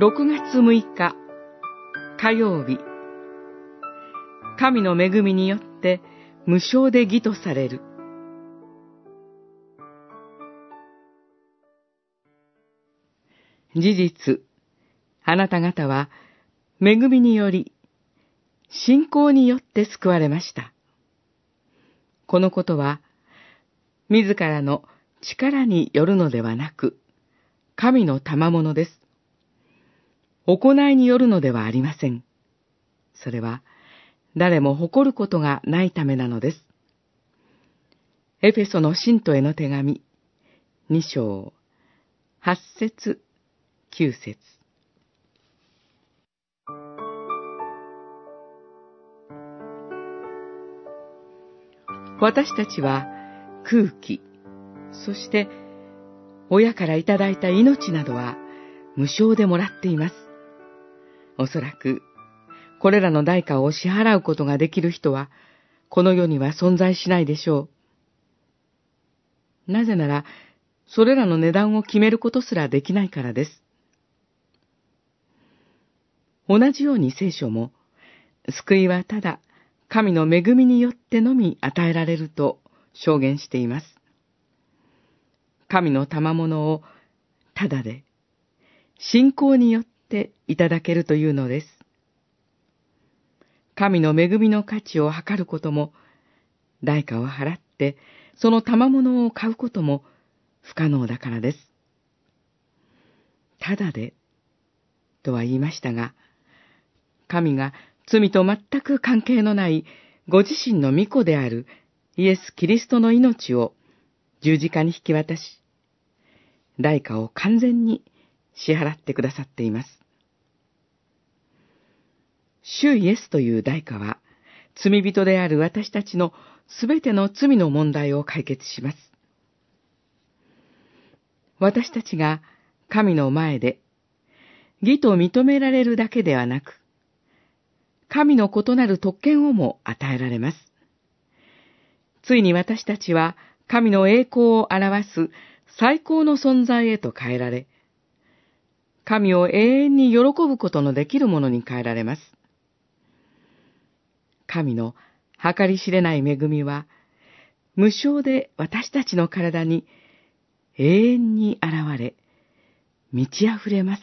6月6日火曜日神の恵みによって無償で義とされる事実、あなた方は恵みにより信仰によって救われました。このことは自らの力によるのではなく、神の賜物です。行いによるのではありません。それは、誰も誇ることがないためなのです。エフェソの信徒への手紙、二章、八節、九節。私たちは空気、そして親からいただいた命などは無償でもらっています。おそらく、これらの代価を支払うことができる人は、この世には存在しないでしょう。なぜなら、それらの値段を決めることすらできないからです。同じように聖書も、救いはただ神の恵みによってのみ与えられると証言しています。神の賜物をただで、信仰によってっていただけるというのです。神の恵みの価値を測ることも、代価を払って、その賜物を買うことも不可能だからです。ただで、とは言いましたが、神が罪と全く関係のないご自身の御子であるイエス・キリストの命を十字架に引き渡し、代価を完全に支払ってくださっています。主イエスという代価は、罪人である私たちのすべての罪の問題を解決します。私たちが神の前で義と認められるだけではなく、神の異なる特権をも与えられます。ついに私たちは神の栄光を表す最高の存在へと変えられ、神を永遠に喜ぶことのできるものに変えられます。神の計り知れない恵みは、無償で私たちの体に永遠に現れ、満ち溢れます。